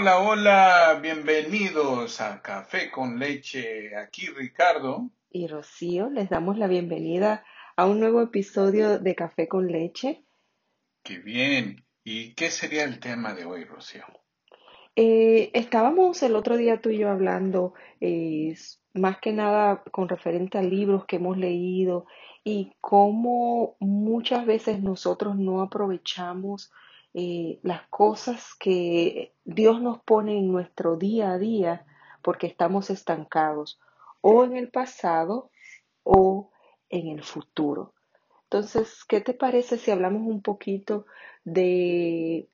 Hola, hola, bienvenidos a Café con Leche. Aquí Ricardo. y Rocío. Les damos la bienvenida a un nuevo episodio de Café con Leche. Qué bien. ¿Y qué sería el tema de hoy, Rocío? Eh, estábamos el otro día tú y yo hablando eh, más que nada con referente a libros que hemos leído y cómo muchas veces nosotros no aprovechamos eh, las cosas que Dios nos pone en nuestro día a día porque estamos estancados o en el pasado o en el futuro. Entonces, ¿qué te parece si hablamos un poquito de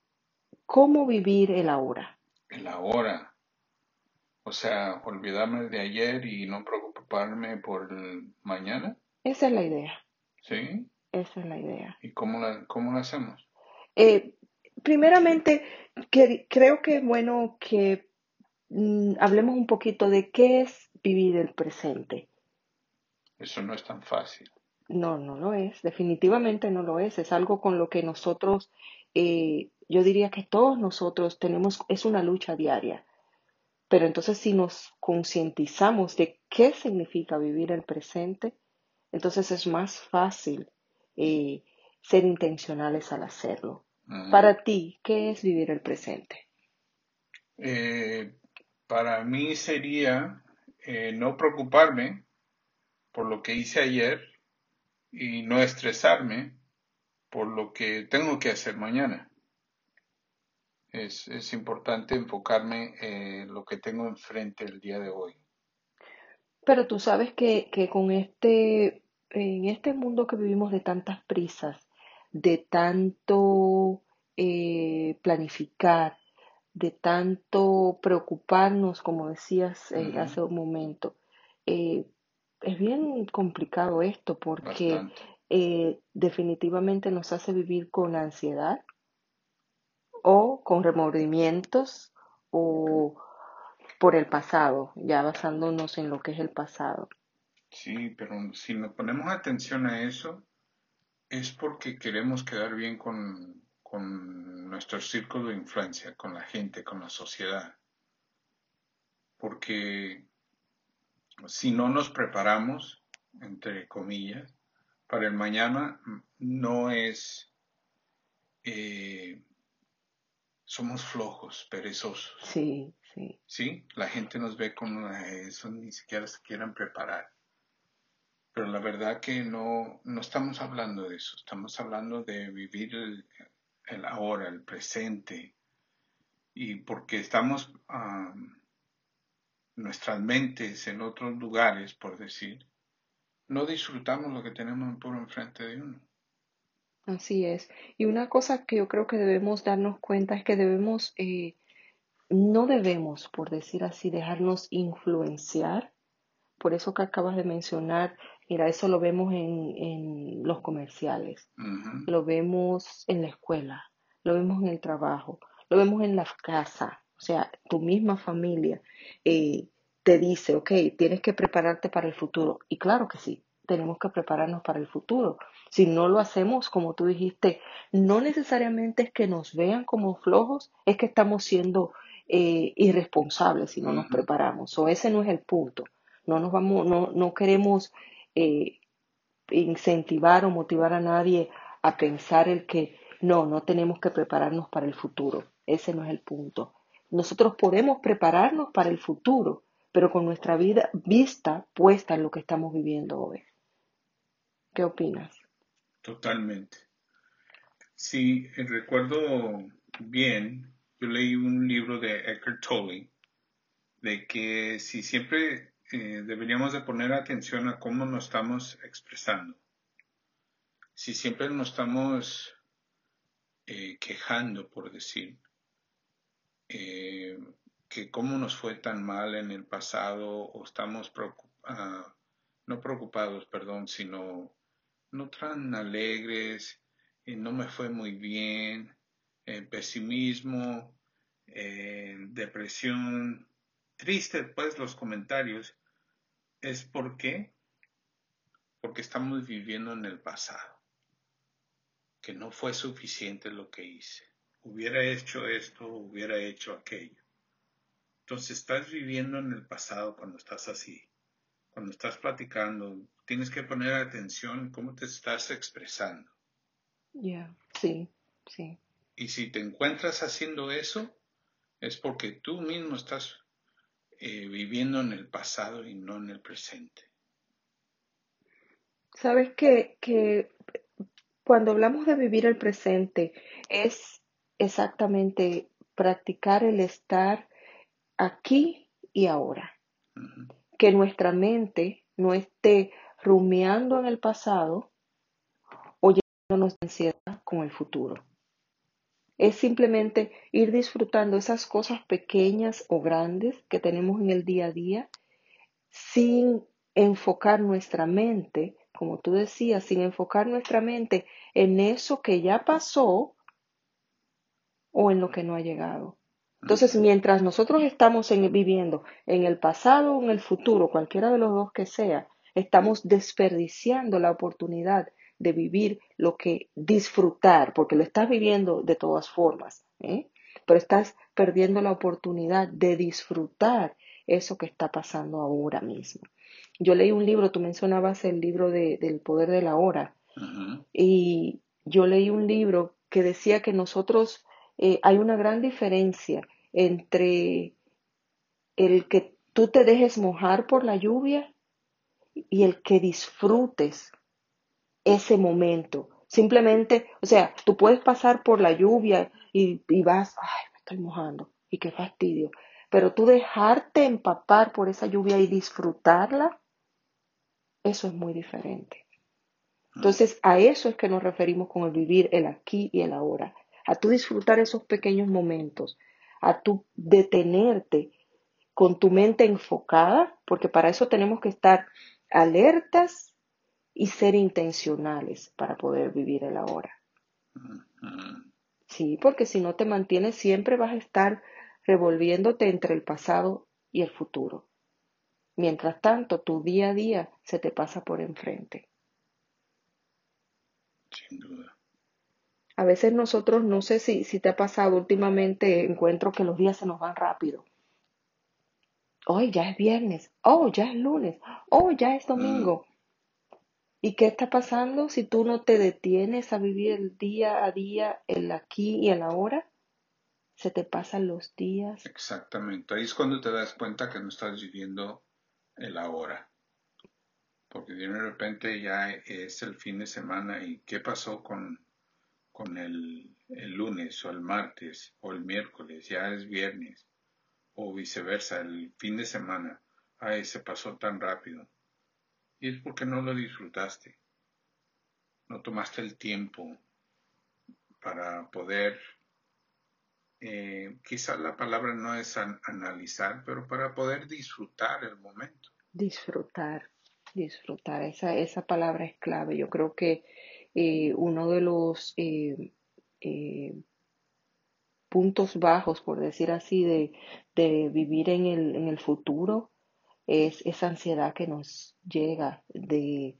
cómo vivir el ahora? El ahora. O sea, olvidarme de ayer y no preocuparme por el mañana. Esa es la idea, ¿Sí? esa es la idea. ¿Y cómo la, cómo lo hacemos? Eh, primeramente, que- creo que es bueno que mm, hablemos un poquito de qué es vivir el presente. Eso no es tan fácil. No, no lo es, definitivamente no lo es. Es algo con lo que nosotros, eh, yo diría que todos nosotros tenemos, es una lucha diaria. Pero entonces si nos concientizamos de qué significa vivir el presente, entonces es más fácil eh, ser intencionales al hacerlo. Para ti, ¿qué es vivir el presente? Eh, para mí sería eh, no preocuparme por lo que hice ayer y no estresarme por lo que tengo que hacer mañana. Es, es importante enfocarme en lo que tengo enfrente el día de hoy. Pero tú sabes que, que con este, en este mundo que vivimos de tantas prisas, de tanto eh, planificar, de tanto preocuparnos, como decías eh, hace un momento, eh, es bien complicado esto porque definitivamente nos hace vivir con ansiedad o con remordimientos o por el pasado, ya basándonos en lo que es el pasado. Sí, pero si nos ponemos atención a eso, es porque queremos quedar bien con, con nuestro círculo de influencia, con la gente, con la sociedad. Porque si no nos preparamos, entre comillas, para el mañana, no es, eh, somos flojos, perezosos, Sí, sí. ¿sí? La gente nos ve como "Ay, eso, ni siquiera se quieran preparar. Pero la verdad que no, no estamos hablando de eso, estamos hablando de vivir el, ahora, el presente, y porque estamos am, nuestras mentes en otros lugares, por decir, no disfrutamos lo que tenemos por enfrente de uno. Así es. Y una cosa que yo creo que debemos darnos cuenta es que debemos, eh, no debemos, por decir así, dejarnos influenciar por eso que acabas de mencionar. Mira, eso lo vemos en, en los comerciales, lo vemos en la escuela, lo vemos en el trabajo, lo vemos en la casa. O sea, tu misma familia eh, te dice, ok, tienes que prepararte para el futuro. Y claro que sí, tenemos que prepararnos para el futuro. Si no lo hacemos, como tú dijiste, no necesariamente es que nos vean como flojos, es que estamos siendo eh, irresponsables si no nos preparamos. O ese no es el punto. No nos vamos, no, no queremos eh, incentivar o motivar a nadie a pensar el que no, no tenemos que prepararnos para el futuro. Ese no es el punto. Nosotros podemos prepararnos para el futuro, pero con nuestra vida vista puesta en lo que estamos viviendo hoy. ¿Qué opinas? Totalmente. Sí, eh, recuerdo bien, yo leí un libro de Eckhart Tolle de que si siempre eh, deberíamos de poner atención a cómo nos estamos expresando, si siempre nos estamos eh, quejando, por decir, eh, que cómo nos fue tan mal en el pasado o estamos ah, no preocupados, perdón, sino no tan alegres, no me fue muy bien, pesimismo, depresión, triste pues los comentarios, es porque porque estamos viviendo en el pasado, que no fue suficiente lo que hice, hubiera hecho esto, hubiera hecho aquello. Entonces estás viviendo en el pasado cuando estás así. Cuando estás platicando, tienes que poner atención cómo te estás expresando. Ya, sí, sí. Y si te encuentras haciendo eso, es porque tú mismo estás eh, viviendo en el pasado y no en el presente. Sabes que, que cuando hablamos de vivir el presente, es exactamente practicar el estar aquí y ahora. Que nuestra mente no esté rumiando en el pasado o llenándonos de ansiedad con el futuro. Es simplemente ir disfrutando esas cosas pequeñas o grandes que tenemos en el día a día sin enfocar nuestra mente, como tú decías, sin enfocar nuestra mente en eso que ya pasó o en lo que no ha llegado. Entonces, mientras nosotros estamos viviendo en el pasado o en el futuro, cualquiera de los dos que sea, estamos desperdiciando la oportunidad de vivir lo que disfrutar, porque lo estás viviendo de todas formas, ¿eh? pero estás perdiendo la oportunidad de disfrutar eso que está pasando ahora mismo. Yo leí un libro, tú mencionabas el libro de, del poder de la hora, y yo leí un libro que decía que nosotros eh, hay una gran diferencia entre el que tú te dejes mojar por la lluvia y el que disfrutes ese momento. Simplemente, o sea, tú puedes pasar por la lluvia y, vas, ay, me estoy mojando y qué fastidio. Pero tú dejarte empapar por esa lluvia y disfrutarla, eso es muy diferente. Entonces, a eso es que nos referimos con el vivir el aquí y el ahora. A tú disfrutar esos pequeños momentos, a tú detenerte con tu mente enfocada, porque para eso tenemos que estar alertas y ser intencionales para poder vivir el ahora. Sí, porque si no te mantienes siempre vas a estar revolviéndote entre el pasado y el futuro. Mientras tanto, tu día a día se te pasa por enfrente. Sin duda. A veces nosotros, no sé si, si te ha pasado últimamente, encuentro que los días se nos van rápido. Hoy ya es viernes, oh, ya es lunes, oh, ya es domingo. ¿Y qué está pasando si tú no te detienes a vivir el día a día, el aquí y el ahora? Se te pasan los días. Exactamente, ahí es cuando te das cuenta que no estás viviendo el ahora. Porque de repente ya es el fin de semana y ¿qué pasó con con el, lunes o el martes o el miércoles, ya es viernes, o viceversa, el fin de semana, ay, se pasó tan rápido. Y es porque no lo disfrutaste, no tomaste el tiempo para poder, eh, quizás la palabra no es analizar, pero para poder disfrutar el momento. Disfrutar, disfrutar, esa, esa palabra es clave. Yo creo que eh, uno de los eh, eh, puntos bajos, por decir así, de, de vivir en el, en el futuro es esa ansiedad que nos llega de,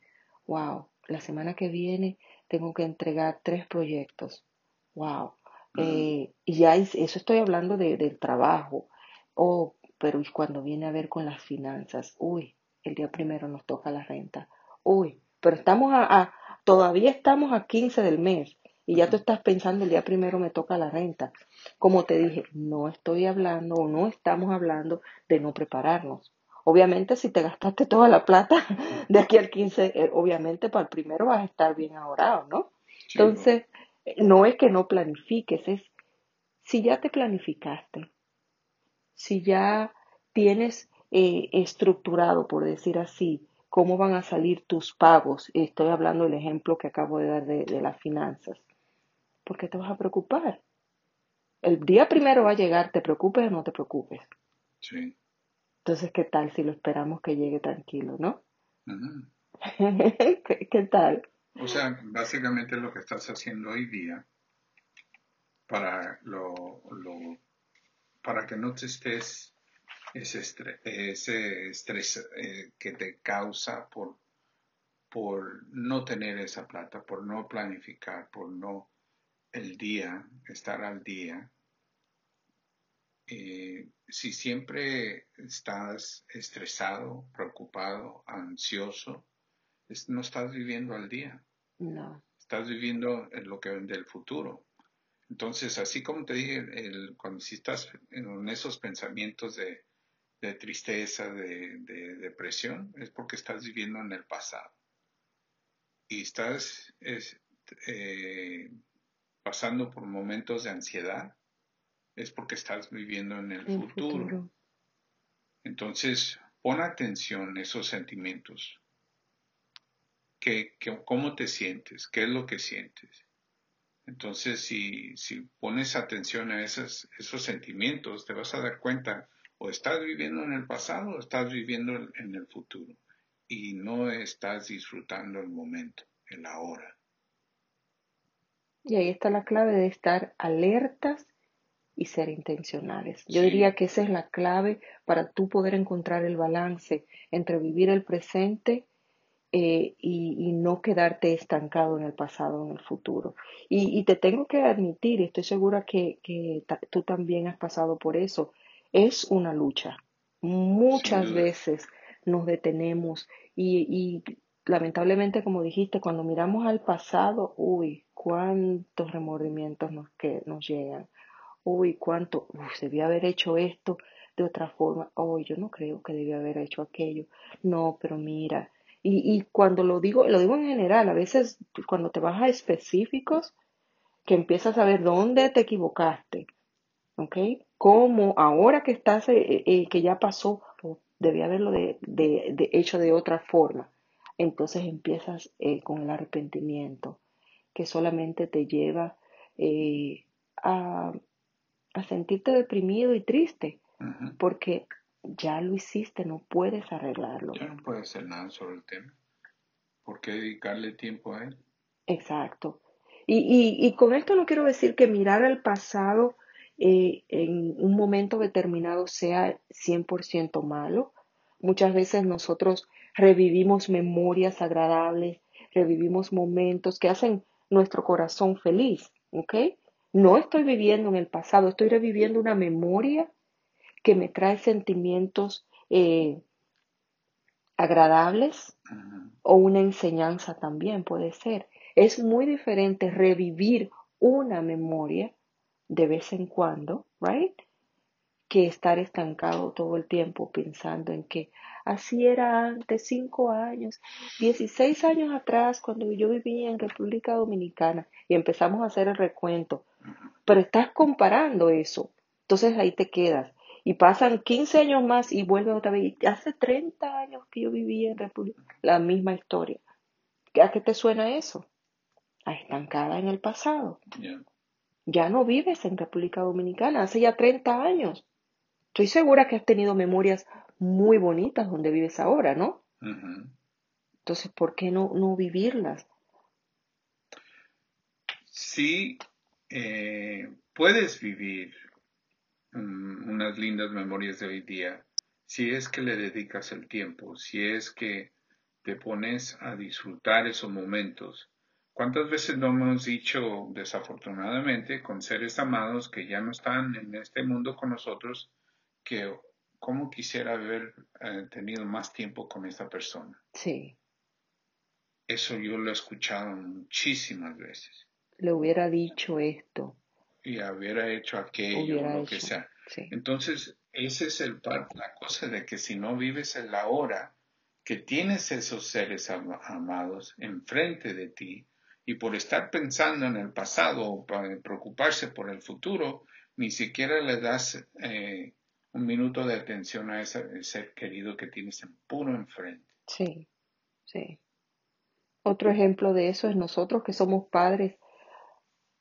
wow, la semana que viene tengo que entregar tres proyectos. Wow. y ya eso estoy hablando de, del trabajo. Oh, pero ¿y cuando viene a ver con las finanzas? Uy, el día primero nos toca la renta. Uy, pero estamos a, Todavía estamos a 15 del mes y ya tú estás pensando el día primero me toca la renta. Como te dije, no estoy hablando o no estamos hablando de no prepararnos. Obviamente si te gastaste toda la plata de aquí al 15, eh, obviamente para el primero vas a estar bien ahorrado, ¿no? Entonces, no es que no planifiques, es si ya te planificaste, si ya tienes eh, estructurado, por decir así, cómo van a salir tus pagos. Estoy hablando del ejemplo que acabo de dar de, las finanzas. ¿Por qué te vas a preocupar? El día primero va a llegar, te preocupes o no te preocupes. Sí. Entonces, ¿qué tal si lo esperamos que llegue tranquilo, no? ¿Qué, tal? O sea, básicamente lo que estás haciendo hoy día para lo, lo para que no te estés ese estrés, ese estrés eh, que te causa por, por no tener esa plata, por no planificar, por no el día, estar al día, eh, si siempre estás estresado, preocupado, ansioso, no estás viviendo al día. No. Estás viviendo en lo que del futuro. Entonces, así como te dije, cuando si estás en esos pensamientos de, tristeza, de, depresión, es porque estás viviendo en el pasado. Y estás eh, pasando por momentos de ansiedad, es porque estás viviendo en el, futuro. Entonces, pon atención a esos sentimientos. ¿Qué, cómo te sientes? ¿Qué es lo que sientes? Entonces, si, si pones atención a esos, esos sentimientos, te vas a dar cuenta o estás viviendo en el pasado o estás viviendo en el futuro y no estás disfrutando el momento, el ahora. Y ahí está la clave de estar alertas y ser intencionales. Yo diría que esa es la clave para tú poder encontrar el balance entre vivir el presente eh, y, no quedarte estancado en el pasado o en el futuro. Y, te tengo que admitir, y estoy segura que, tú también has pasado por eso, es una lucha. Muchas veces nos detenemos y, y lamentablemente, como dijiste, cuando miramos al pasado, uy, cuántos remordimientos nos, que nos llegan uy, cuánto, uf, debía haber hecho esto de otra forma, uy, yo no creo que debía haber hecho aquello, no, pero mira, y, y cuando lo digo, lo digo en general, a veces cuando te vas a específicos, que empiezas a ver dónde te equivocaste, ¿ok? Cómo ahora que estás, eh, eh, que ya pasó, debía haberlo de, de, hecho de otra forma. Entonces empiezas eh, con el arrepentimiento, que solamente te lleva a, a sentirte deprimido y triste, porque ya lo hiciste, no puedes arreglarlo. Ya no puedes hacer nada sobre el tema. ¿Por qué dedicarle tiempo a él? Exacto. Y, y, con esto no quiero decir que mirar al pasado eh, en un momento determinado sea 100% malo. Muchas veces nosotros revivimos memorias agradables, revivimos momentos que hacen nuestro corazón feliz, ¿ok? No estoy viviendo en el pasado, estoy reviviendo una memoria que me trae sentimientos eh, agradables o una enseñanza también puede ser. Es muy diferente revivir una memoria de vez en cuando, right? Que estar estancado todo el tiempo pensando en que así era antes, cinco años, dieciséis años atrás, cuando yo vivía en República Dominicana y empezamos a hacer el recuento pero estás comparando eso. Entonces ahí te quedas. Y pasan 15 años más y vuelves otra vez. Hace 30 años que yo vivía en República. La misma historia. ¿A qué te suena eso? A estancada en el pasado. Ya no vives en República Dominicana. Hace ya 30 años. Estoy segura que has tenido memorias muy bonitas donde vives ahora, ¿no? Entonces, ¿por qué no, no vivirlas? Sí, eh, puedes vivir unas lindas memorias de hoy día si es que le dedicas el tiempo, si es que te pones a disfrutar esos momentos. ¿Cuántas veces no hemos dicho desafortunadamente con seres amados que ya no están en este mundo con nosotros que cómo quisiera haber eh, tenido más tiempo con esta persona? Sí. Eso yo lo he escuchado muchísimas veces le hubiera dicho esto. Y hubiera hecho aquello, lo que sea. Entonces, ese es el la cosa de que si no vives en la hora, que tienes esos seres amados enfrente de ti, y por estar pensando en el pasado o para preocuparse por el futuro, ni siquiera le das eh, un minuto de atención a ese ser querido que tienes en puro enfrente. Sí, sí. Otro ejemplo de eso es nosotros que somos padres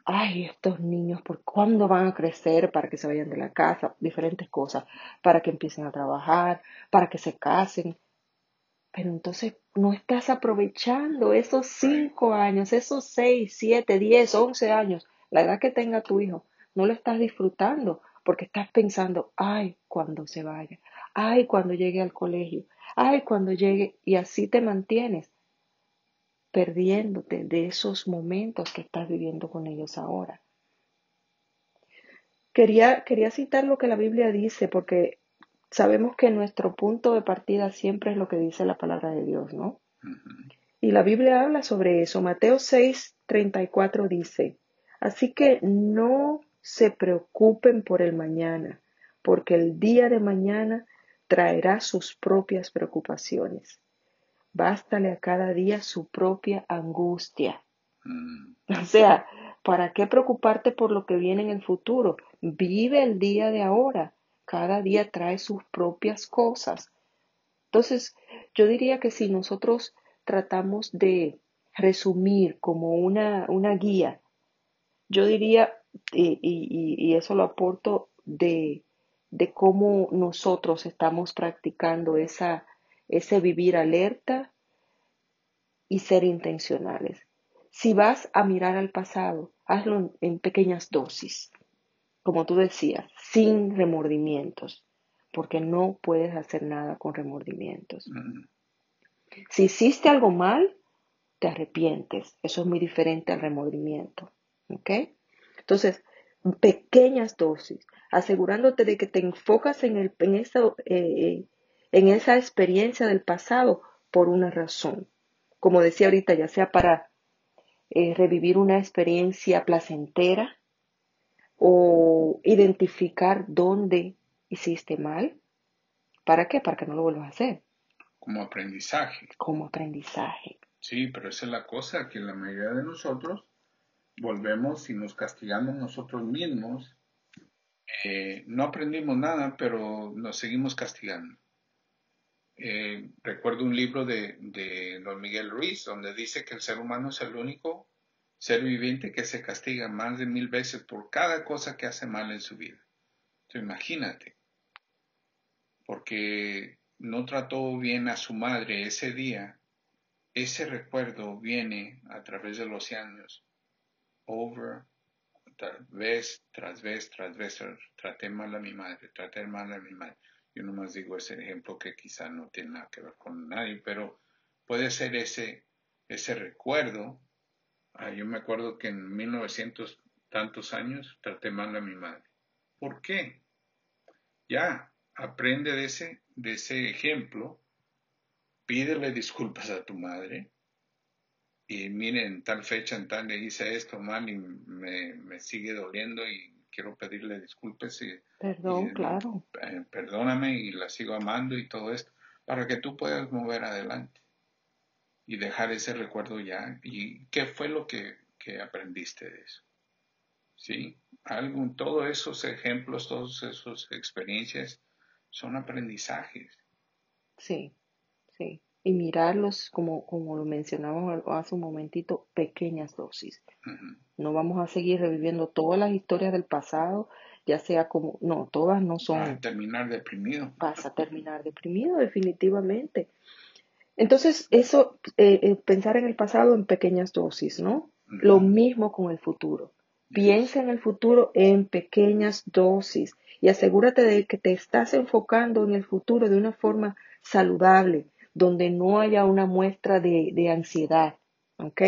ay, estos niños, ¿por cuándo van a crecer para que se vayan de la casa? Diferentes cosas, para que empiecen a trabajar, para que se casen. Pero entonces no estás aprovechando esos cinco años, esos seis, siete, diez, once años, la edad que tenga tu hijo, no lo estás disfrutando porque estás pensando, ay, cuando se vaya, ay, cuando llegue al colegio, ay, cuando llegue, y así te mantienes. Perdiéndote de esos momentos que estás viviendo con ellos ahora. Quería, quería citar lo que la Biblia dice porque sabemos que nuestro punto de partida siempre es lo que dice la palabra de Dios, ¿no? Y la Biblia habla sobre eso. Mateo 6, 34 dice, así que no se preocupen por el mañana, porque el día de mañana traerá sus propias preocupaciones. Bástale a cada día su propia angustia. Mm. O sea, ¿para qué preocuparte por lo que viene en el futuro? Vive el día de ahora cada día trae sus propias cosas. Entonces, yo diría que si nosotros tratamos de resumir como una, una guía, yo diría, y, y, eso lo aporto de, de cómo nosotros estamos practicando esa, ese vivir alerta y ser intencionales. Si vas a mirar al pasado, hazlo en pequeñas dosis como tú decías, sin remordimientos, porque no puedes hacer nada con remordimientos. Mm. Si hiciste algo mal, te arrepientes. Eso es muy diferente al remordimiento. ¿Ok? Entonces, pequeñas dosis, asegurándote de que te enfocas en, el, en, esa, eh, en esa experiencia del pasado por una razón. Como decía ahorita, ya sea para eh, revivir una experiencia placentera, o identificar dónde hiciste mal. ¿Para qué? Para que no lo vuelvas a hacer. Como aprendizaje. Como aprendizaje. Sí, pero esa es la cosa, que la mayoría de nosotros volvemos y nos castigamos nosotros mismos. Eh, no aprendimos nada, pero nos seguimos castigando. Eh, recuerdo un libro de, Don Miguel Ruiz donde dice que el ser humano es el único ser viviente que se castiga más de mil veces por cada cosa que hace mal en su vida. Entonces, imagínate, porque no trató bien a su madre ese día, ese recuerdo viene a través de los años, over, vez tras vez tras vez, traté mal a mi madre, traté mal a mi madre. Yo nomás digo ese ejemplo que quizá no tiene nada que ver con nadie, pero puede ser ese, ese recuerdo Ah, yo me acuerdo que en 1900 tantos años traté mal a mi madre. ¿Por qué? Ya, aprende de ese, de ese ejemplo, pídele disculpas a tu madre y miren, en tal fecha, en tal le hice esto mal y me, sigue doliendo y quiero pedirle disculpas. Y, Perdón, claro. Eh, perdóname y la sigo amando y todo esto, para que tú puedas mover adelante y dejar ese recuerdo ya. ¿Y qué fue lo que, aprendiste de eso? ¿Sí? Algo, todos esos ejemplos, todas esas experiencias son aprendizajes. Sí, sí. Y mirarlos, como, como lo mencionamos hace un momentito, pequeñas dosis. No vamos a seguir reviviendo todas las historias del pasado, ya sea como, no, todas no son. Vas a terminar deprimido. Vas a terminar deprimido, definitivamente. Entonces, eso, eh, eh, pensar en el pasado en pequeñas dosis, ¿no? Lo mismo con el futuro. Piensa en el futuro en pequeñas dosis y asegúrate de que te estás enfocando en el futuro de una forma saludable, donde no haya una muestra de, ansiedad, ¿ok?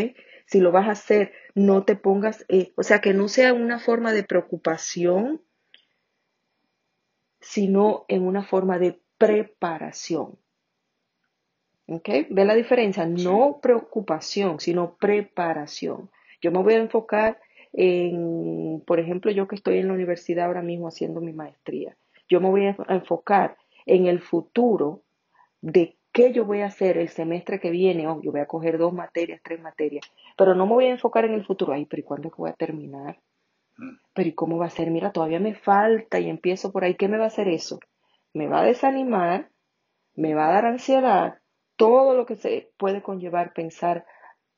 Si lo vas a hacer, no te pongas, eh, o sea, que no sea una forma de preocupación, sino en una forma de preparación. ¿Ok? ¿Ve la diferencia? No preocupación, sino preparación. Yo me voy a enfocar en, por ejemplo, yo que estoy en la universidad ahora mismo haciendo mi maestría. Yo me voy a enfocar en el futuro de qué yo voy a hacer el semestre que viene. Oh, yo voy a coger dos materias, tres materias, pero no me voy a enfocar en el futuro. Ay, pero ¿y cuándo es que voy a terminar? Mm. Pero ¿y cómo va a ser? Mira, todavía me falta y empiezo por ahí. ¿Qué me va a hacer eso? Me va a desanimar, me va a dar ansiedad todo lo que se puede conllevar pensar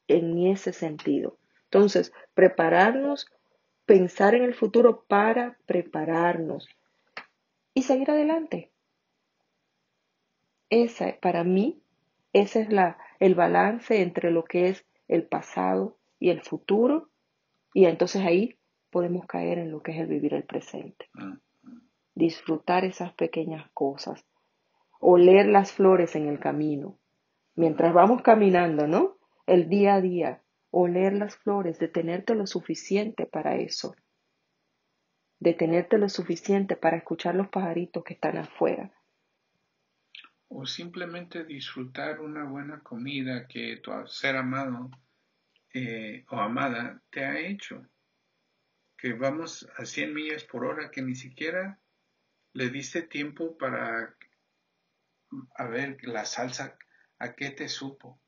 en ese sentido. Entonces, prepararnos, pensar en el futuro para prepararnos y seguir adelante. Esa, para mí, ese es la, el balance entre lo que es el pasado y el futuro. Y entonces ahí podemos caer en lo que es el vivir el presente. Mm. Disfrutar esas pequeñas cosas. Oler las flores en el camino mientras vamos caminando, ¿no? el día a día, oler las flores, detenerte lo suficiente para eso, detenerte lo suficiente para escuchar los pajaritos que están afuera. O simplemente disfrutar una buena comida que tu ser amado eh, o amada te ha hecho. Que vamos a 100 millas por hora, que ni siquiera le diste tiempo para a ver la salsa, a qué te supo.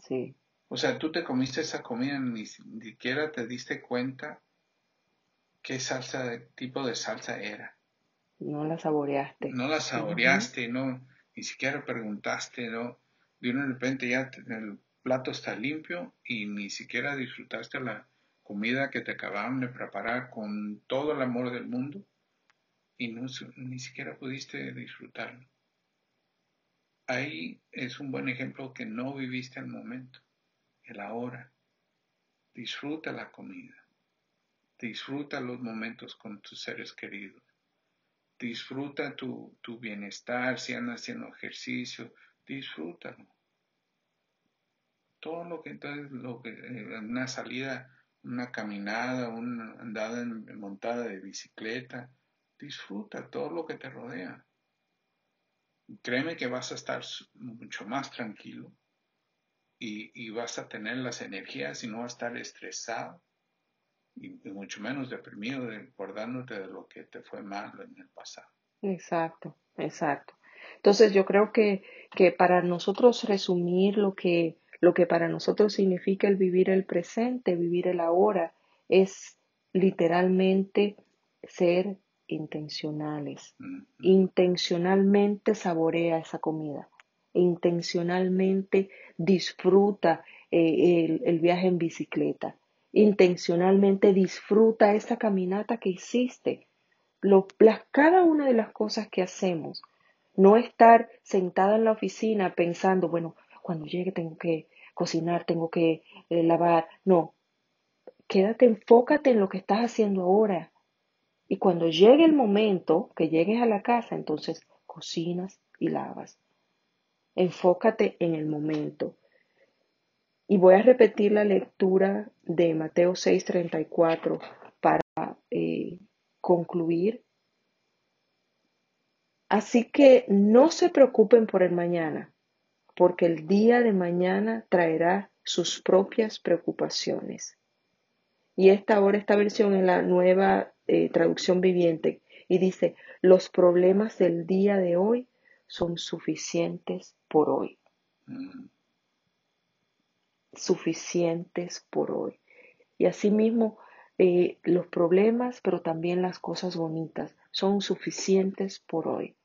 Sí. O sea, tú te comiste esa comida, ni siquiera te diste cuenta qué salsa, tipo de salsa era. No la saboreaste. No la saboreaste, no, ni siquiera preguntaste, no. De de repente ya el plato está limpio y ni siquiera disfrutaste la comida que te acababan de preparar con todo el amor del mundo y no, ni siquiera pudiste disfrutarlo. Ahí es un buen ejemplo que no viviste el momento el ahora. Disfruta la comida. Disfruta los momentos con tus seres queridos. Disfruta tu, tu bienestar, si andas haciendo ejercicio, disfrútalo. Todo lo que entonces, lo que, eh, una salida, una caminada, una andada montada de bicicleta, disfruta todo lo que te rodea. Créeme que vas a estar mucho más tranquilo y, vas a tener las energías y no vas a estar estresado y, mucho menos deprimido recordándote de lo que te fue malo en el pasado. Exacto, exacto. Entonces yo creo que, que para nosotros resumir lo que, lo que para nosotros significa el vivir el presente, vivir el ahora, es literalmente ser intencionales. Intencionalmente saborea esa comida intencionalmente disfruta eh, el, viaje en bicicleta, intencionalmente disfruta esa caminata que hiciste. cada una de las cosas que hacemos, no estar sentada en la oficina pensando, bueno, cuando llegue tengo que cocinar, tengo que eh, lavar, no, quédate, enfócate en lo que estás haciendo ahora. Y cuando llegue el momento que llegues a la casa, entonces cocinas y lavas. Enfócate en el momento. Y voy a repetir la lectura de Mateo 6:34 para eh, concluir. Así que no se preocupen por el mañana, porque el día de mañana traerá sus propias preocupaciones. Y esta ahora, esta versión en la nueva eh, traducción viviente, y dice, los problemas del día de hoy son suficientes por hoy. Mm. Suficientes por hoy. Y asimismo, eh, los problemas, pero también las cosas bonitas, son suficientes por hoy.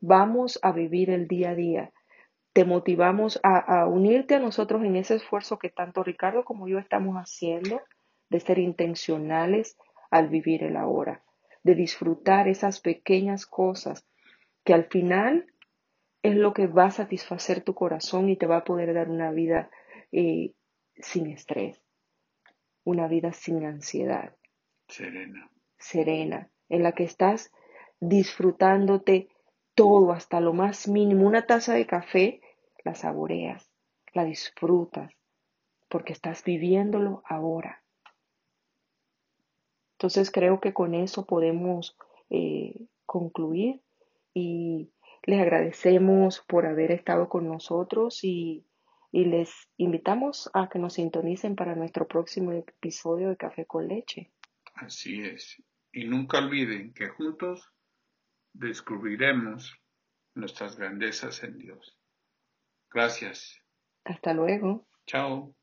Vamos a vivir el día a día. Te motivamos a, a unirte a nosotros en ese esfuerzo que tanto Ricardo como yo estamos haciendo de ser intencionales al vivir el ahora, de disfrutar esas pequeñas cosas que al final es lo que va a satisfacer tu corazón y te va a poder dar una vida eh, sin estrés, una vida sin ansiedad. Serena. Serena, en la que estás disfrutándote todo hasta lo más mínimo. Una taza de café, la saboreas, la disfrutas, porque estás viviéndolo ahora. Entonces creo que con eso podemos eh, concluir y les agradecemos por haber estado con nosotros y, les invitamos a que nos sintonicen para nuestro próximo episodio de Café con Leche. Así es. Y nunca olviden que juntos descubriremos nuestras grandezas en Dios. Gracias. Hasta luego. Chao.